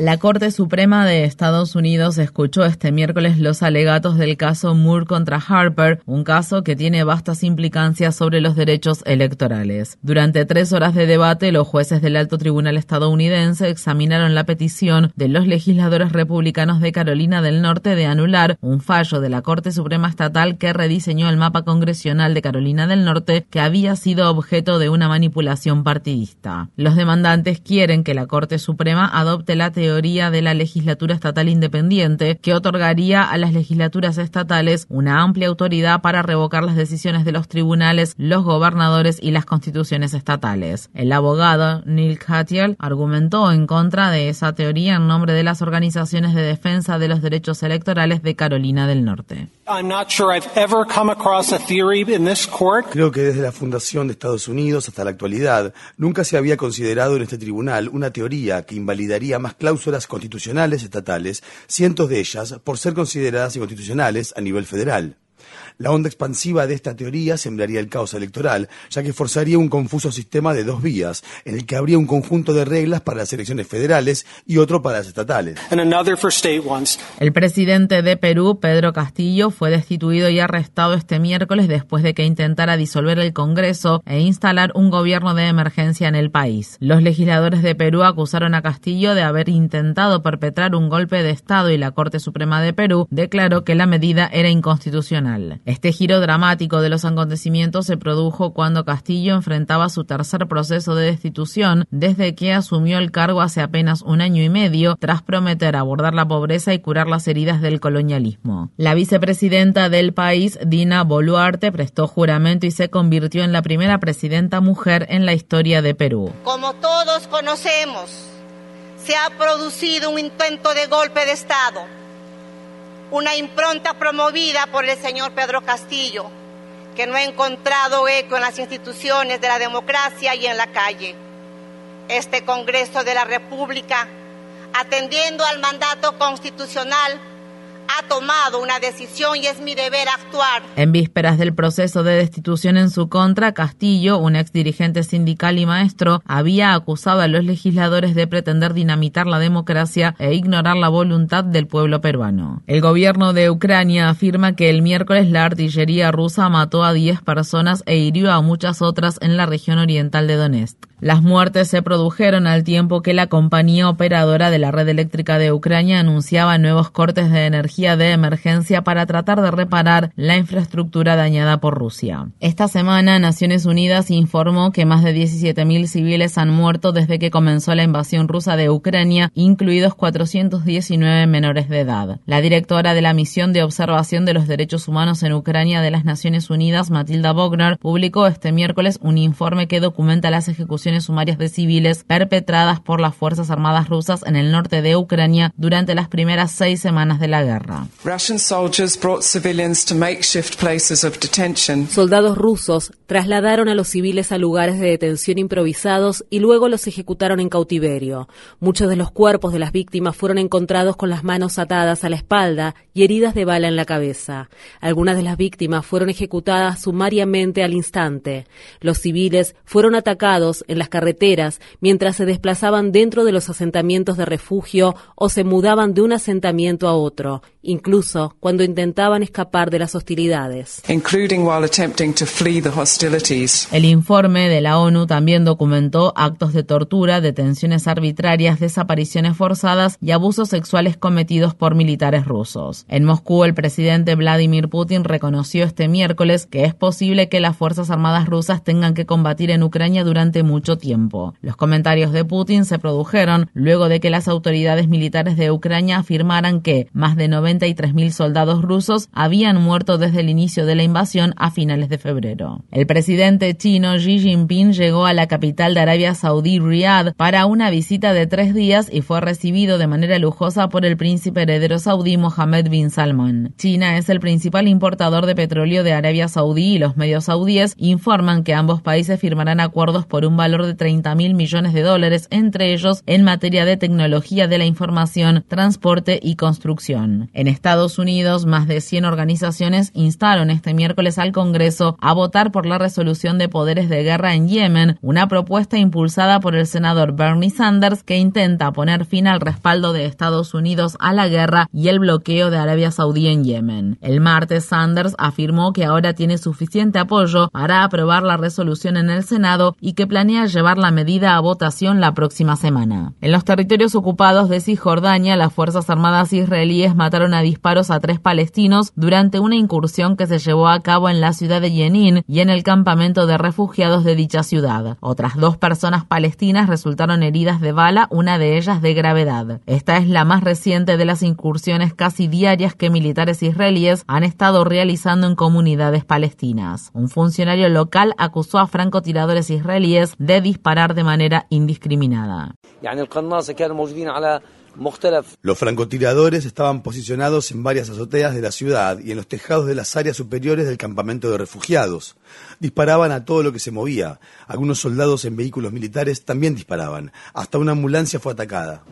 La Corte Suprema de Estados Unidos escuchó este miércoles los alegatos del caso Moore contra Harper, un caso que tiene vastas implicancias sobre los derechos electorales. Durante tres horas de debate, los jueces del alto tribunal estadounidense examinaron la petición de los legisladores republicanos de Carolina del Norte de anular un fallo de la Corte Suprema Estatal que rediseñó el mapa congresional de Carolina del Norte que había sido objeto de una manipulación partidista. Los demandantes quieren que la Corte Suprema adopte la teoría de la legislatura estatal independiente, que otorgaría a las legislaturas estatales una amplia autoridad para revocar las decisiones de los tribunales, los gobernadores y las constituciones estatales. El abogado Neil Katyal argumentó en contra de esa teoría en nombre de las organizaciones de defensa de los derechos electorales de Carolina del Norte. Creo que desde la fundación de Estados Unidos hasta la actualidad nunca se había considerado en este tribunal una teoría que invalidaría más cláusulas constitucionales estatales, cientos de ellas por ser consideradas inconstitucionales a nivel federal. La onda expansiva de esta teoría sembraría el caos electoral, ya que forzaría un confuso sistema de dos vías, en el que habría un conjunto de reglas para las elecciones federales y otro para las estatales. El presidente de Perú, Pedro Castillo, fue destituido y arrestado este miércoles después de que intentara disolver el Congreso e instalar un gobierno de emergencia en el país. Los legisladores de Perú acusaron a Castillo de haber intentado perpetrar un golpe de Estado y la Corte Suprema de Perú declaró que la medida era inconstitucional. Este giro dramático de los acontecimientos se produjo cuando Castillo enfrentaba su tercer proceso de destitución desde que asumió el cargo hace apenas un año y medio, tras prometer abordar la pobreza y curar las heridas del colonialismo. La vicepresidenta del país, Dina Boluarte, prestó juramento y se convirtió en la primera presidenta mujer en la historia de Perú. Como todos conocemos, se ha producido un intento de golpe de Estado una impronta promovida por el señor Pedro Castillo, que no ha encontrado eco en las instituciones de la democracia y en la calle. Este Congreso de la República, atendiendo al mandato constitucional, ha tomado una decisión y es mi deber actuar. En vísperas del proceso de destitución en su contra, Castillo, un ex dirigente sindical y maestro, había acusado a los legisladores de pretender dinamitar la democracia e ignorar la voluntad del pueblo peruano. El gobierno de Ucrania afirma que el miércoles la artillería rusa mató a 10 personas e hirió a muchas otras en la región oriental de Donetsk. Las muertes se produjeron al tiempo que la compañía operadora de la red eléctrica de Ucrania anunciaba nuevos cortes de energía de emergencia para tratar de reparar la infraestructura dañada por Rusia. Esta semana, Naciones Unidas informó que más de 17.000 civiles han muerto desde que comenzó la invasión rusa de Ucrania, incluidos 419 menores de edad. La directora de la misión de observación de los derechos humanos en Ucrania de las Naciones Unidas, Matilda Bogner, publicó este miércoles un informe que documenta las ejecuciones sumarias de civiles perpetradas por las Fuerzas Armadas rusas en el norte de Ucrania durante las primeras seis semanas de la guerra. Soldados rusos trasladaron a los civiles a lugares de detención improvisados y luego los ejecutaron en cautiverio. Muchos de los cuerpos de las víctimas fueron encontrados con las manos atadas a la espalda y heridas de bala en la cabeza. Algunas de las víctimas fueron ejecutadas sumariamente al instante. Los civiles fueron atacados en las carreteras mientras se desplazaban dentro de los asentamientos de refugio o se mudaban de un asentamiento a otro, incluso cuando intentaban escapar de las hostilidades. El informe de la ONU también documentó actos de tortura, detenciones arbitrarias, desapariciones forzadas y abusos sexuales cometidos por militares rusos. En Moscú, el presidente Vladimir Putin reconoció este miércoles que es posible que las Fuerzas Armadas rusas tengan que combatir en Ucrania durante mucho tiempo. Los comentarios de Putin se produjeron luego de que las autoridades militares de Ucrania afirmaran que más de 93.000 soldados rusos habían muerto desde el inicio de la invasión a finales de febrero. El presidente chino Xi Jinping llegó a la capital de Arabia Saudí, Riyadh, para una visita de tres días y fue recibido de manera lujosa por el príncipe heredero saudí Mohammed bin Salman. China es el principal importador de petróleo de Arabia Saudí y los medios saudíes informan que ambos países firmarán acuerdos por un valor de 30 mil millones de dólares, entre ellos en materia de tecnología de la información, transporte y construcción. En Estados Unidos, más de 100 organizaciones instaron este miércoles al Congreso a votar por la resolución de poderes de guerra en Yemen, una propuesta impulsada por el senador Bernie Sanders que intenta poner fin al respaldo de Estados Unidos a la guerra y el bloqueo de Arabia Saudí en Yemen. El martes Sanders afirmó que ahora tiene suficiente apoyo para aprobar la resolución en el Senado y que planea llevar la medida a votación la próxima semana. En los territorios ocupados de Cisjordania, las Fuerzas Armadas israelíes mataron a disparos a tres palestinos durante una incursión que se llevó a cabo en la ciudad de Jenin y en el campamento de refugiados de dicha ciudad. Otras dos personas palestinas resultaron heridas de bala, una de ellas de gravedad. Esta es la más reciente de las incursiones casi diarias que militares israelíes han estado realizando en comunidades palestinas. Un funcionario local acusó a francotiradores israelíes de disparar de manera indiscriminada. Los francotiradores estaban posicionados en varias azoteas de la ciudad y en los tejados de las áreas superiores del campamento de refugiados. Disparaban a todo lo que se movía. Algunos soldados en vehículos militares también disparaban. Hasta una ambulancia fue atacada.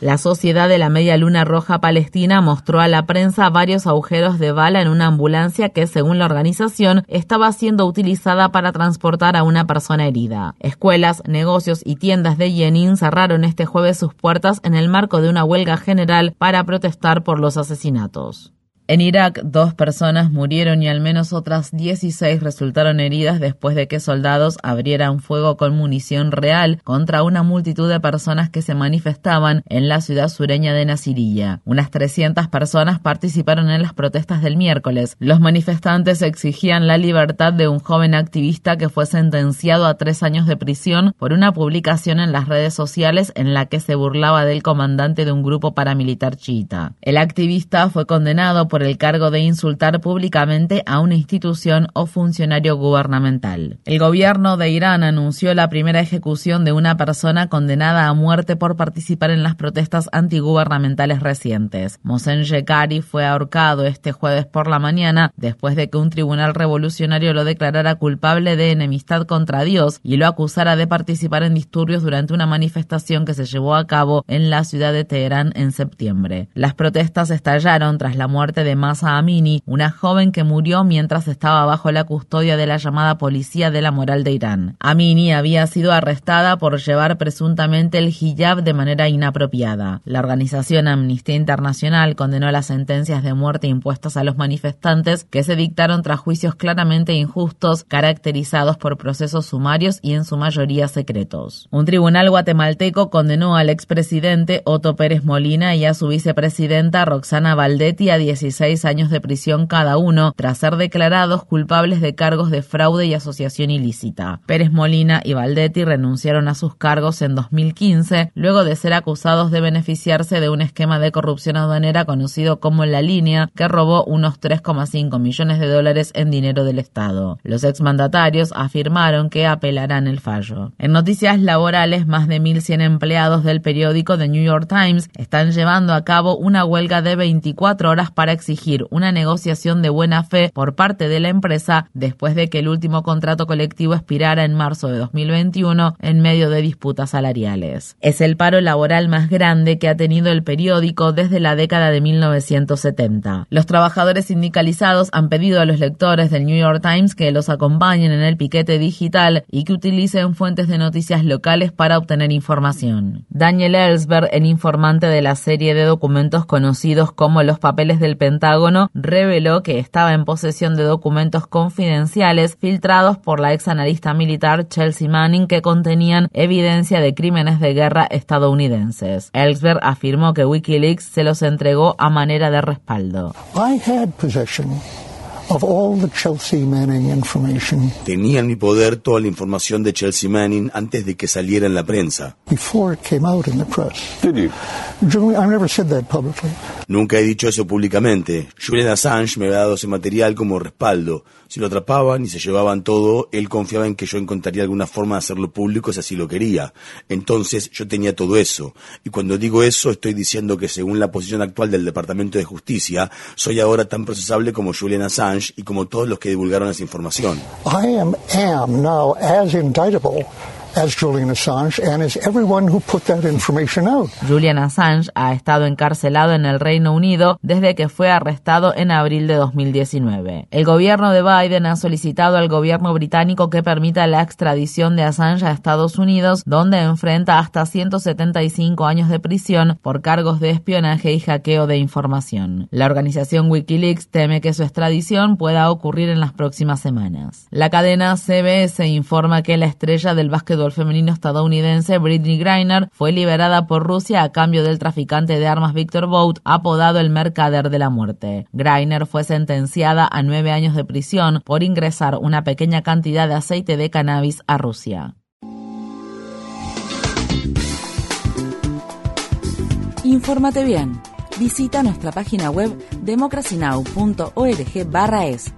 La Sociedad de la Media Luna Roja Palestina mostró a la prensa varios agujeros de bala en una ambulancia que, según la organización, estaba siendo utilizada para transportar a una persona herida. Escuelas, negocios y tiendas de Yenin cerraron este jueves sus puertas en el marco de una huelga general para protestar por los asesinatos. En Irak, dos personas murieron y al menos otras 16 resultaron heridas después de que soldados abrieran fuego con munición real contra una multitud de personas que se manifestaban en la ciudad sureña de Nasiriyah. Unas 300 personas participaron en las protestas del miércoles. Los manifestantes exigían la libertad de un joven activista que fue sentenciado a tres años de prisión por una publicación en las redes sociales en la que se burlaba del comandante de un grupo paramilitar chiita. El activista fue condenado por el cargo de insultar públicamente a una institución o funcionario gubernamental. El gobierno de Irán anunció la primera ejecución de una persona condenada a muerte por participar en las protestas antigubernamentales recientes. Mohsen Shekari fue ahorcado este jueves por la mañana después de que un tribunal revolucionario lo declarara culpable de enemistad contra Dios y lo acusara de participar en disturbios durante una manifestación que se llevó a cabo en la ciudad de Teherán en septiembre. Las protestas estallaron tras la muerte de de Masa Amini, una joven que murió mientras estaba bajo la custodia de la llamada Policía de la Moral de Irán. Amini había sido arrestada por llevar presuntamente el hijab de manera inapropiada. La organización Amnistía Internacional condenó las sentencias de muerte impuestas a los manifestantes que se dictaron tras juicios claramente injustos, caracterizados por procesos sumarios y en su mayoría secretos. Un tribunal guatemalteco condenó al expresidente Otto Pérez Molina y a su vicepresidenta Roxana Valdetti a 16 años de prisión cada uno tras ser declarados culpables de cargos de fraude y asociación ilícita. Pérez Molina y Valdetti renunciaron a sus cargos en 2015 luego de ser acusados de beneficiarse de un esquema de corrupción aduanera conocido como La Línea que robó unos 3,5 millones de dólares en dinero del Estado. Los exmandatarios afirmaron que apelarán el fallo. En noticias laborales, más de 1.100 empleados del periódico The New York Times están llevando a cabo una huelga de 24 horas para exigir una negociación de buena fe por parte de la empresa después de que el último contrato colectivo expirara en marzo de 2021 en medio de disputas salariales. Es el paro laboral más grande que ha tenido el periódico desde la década de 1970. Los trabajadores sindicalizados han pedido a los lectores del New York Times que los acompañen en el piquete digital y que utilicen fuentes de noticias locales para obtener información. Daniel Ellsberg, el informante de la serie de documentos conocidos como los papeles del Pentágono reveló que estaba en posesión de documentos confidenciales filtrados por la ex analista militar Chelsea Manning que contenían evidencia de crímenes de guerra estadounidenses. Ellsberg afirmó que Wikileaks se los entregó a manera de respaldo. Tenía en mi poder toda la información de Chelsea Manning antes de que saliera en la prensa. Nunca he dicho eso públicamente. Julian Assange me había dado ese material como respaldo. Si lo atrapaban y se llevaban todo, él confiaba en que yo encontraría alguna forma de hacerlo público si así lo quería. Entonces yo tenía todo eso. Y cuando digo eso, estoy diciendo que según la posición actual del Departamento de Justicia, soy ahora tan procesable como Julian Assange y como todos los que divulgaron esa información. I am, now as indictable as Julian Assange and as everyone who put that information out. Julian Assange ha estado encarcelado en el Reino Unido desde que fue arrestado en abril de 2019. El gobierno de Biden ha solicitado al gobierno británico que permita la extradición de Assange a Estados Unidos, donde enfrenta hasta 175 años de prisión por cargos de espionaje y hackeo de información. La organización Wikileaks teme que su extradición pueda ocurrir en las próximas semanas. La cadena CBS informa que la estrella del básquetbol femenino estadounidense Britney Griner fue liberada por Rusia a cambio del traficante de armas Victor Bout, apodado el Mercader de la Muerte. Griner fue sentenciada a nueve años de prisión por ingresar una pequeña cantidad de aceite de cannabis a Rusia. Infórmate bien. Visita nuestra página web democracynow.org/es.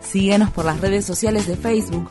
Síguenos por las redes sociales de Facebook,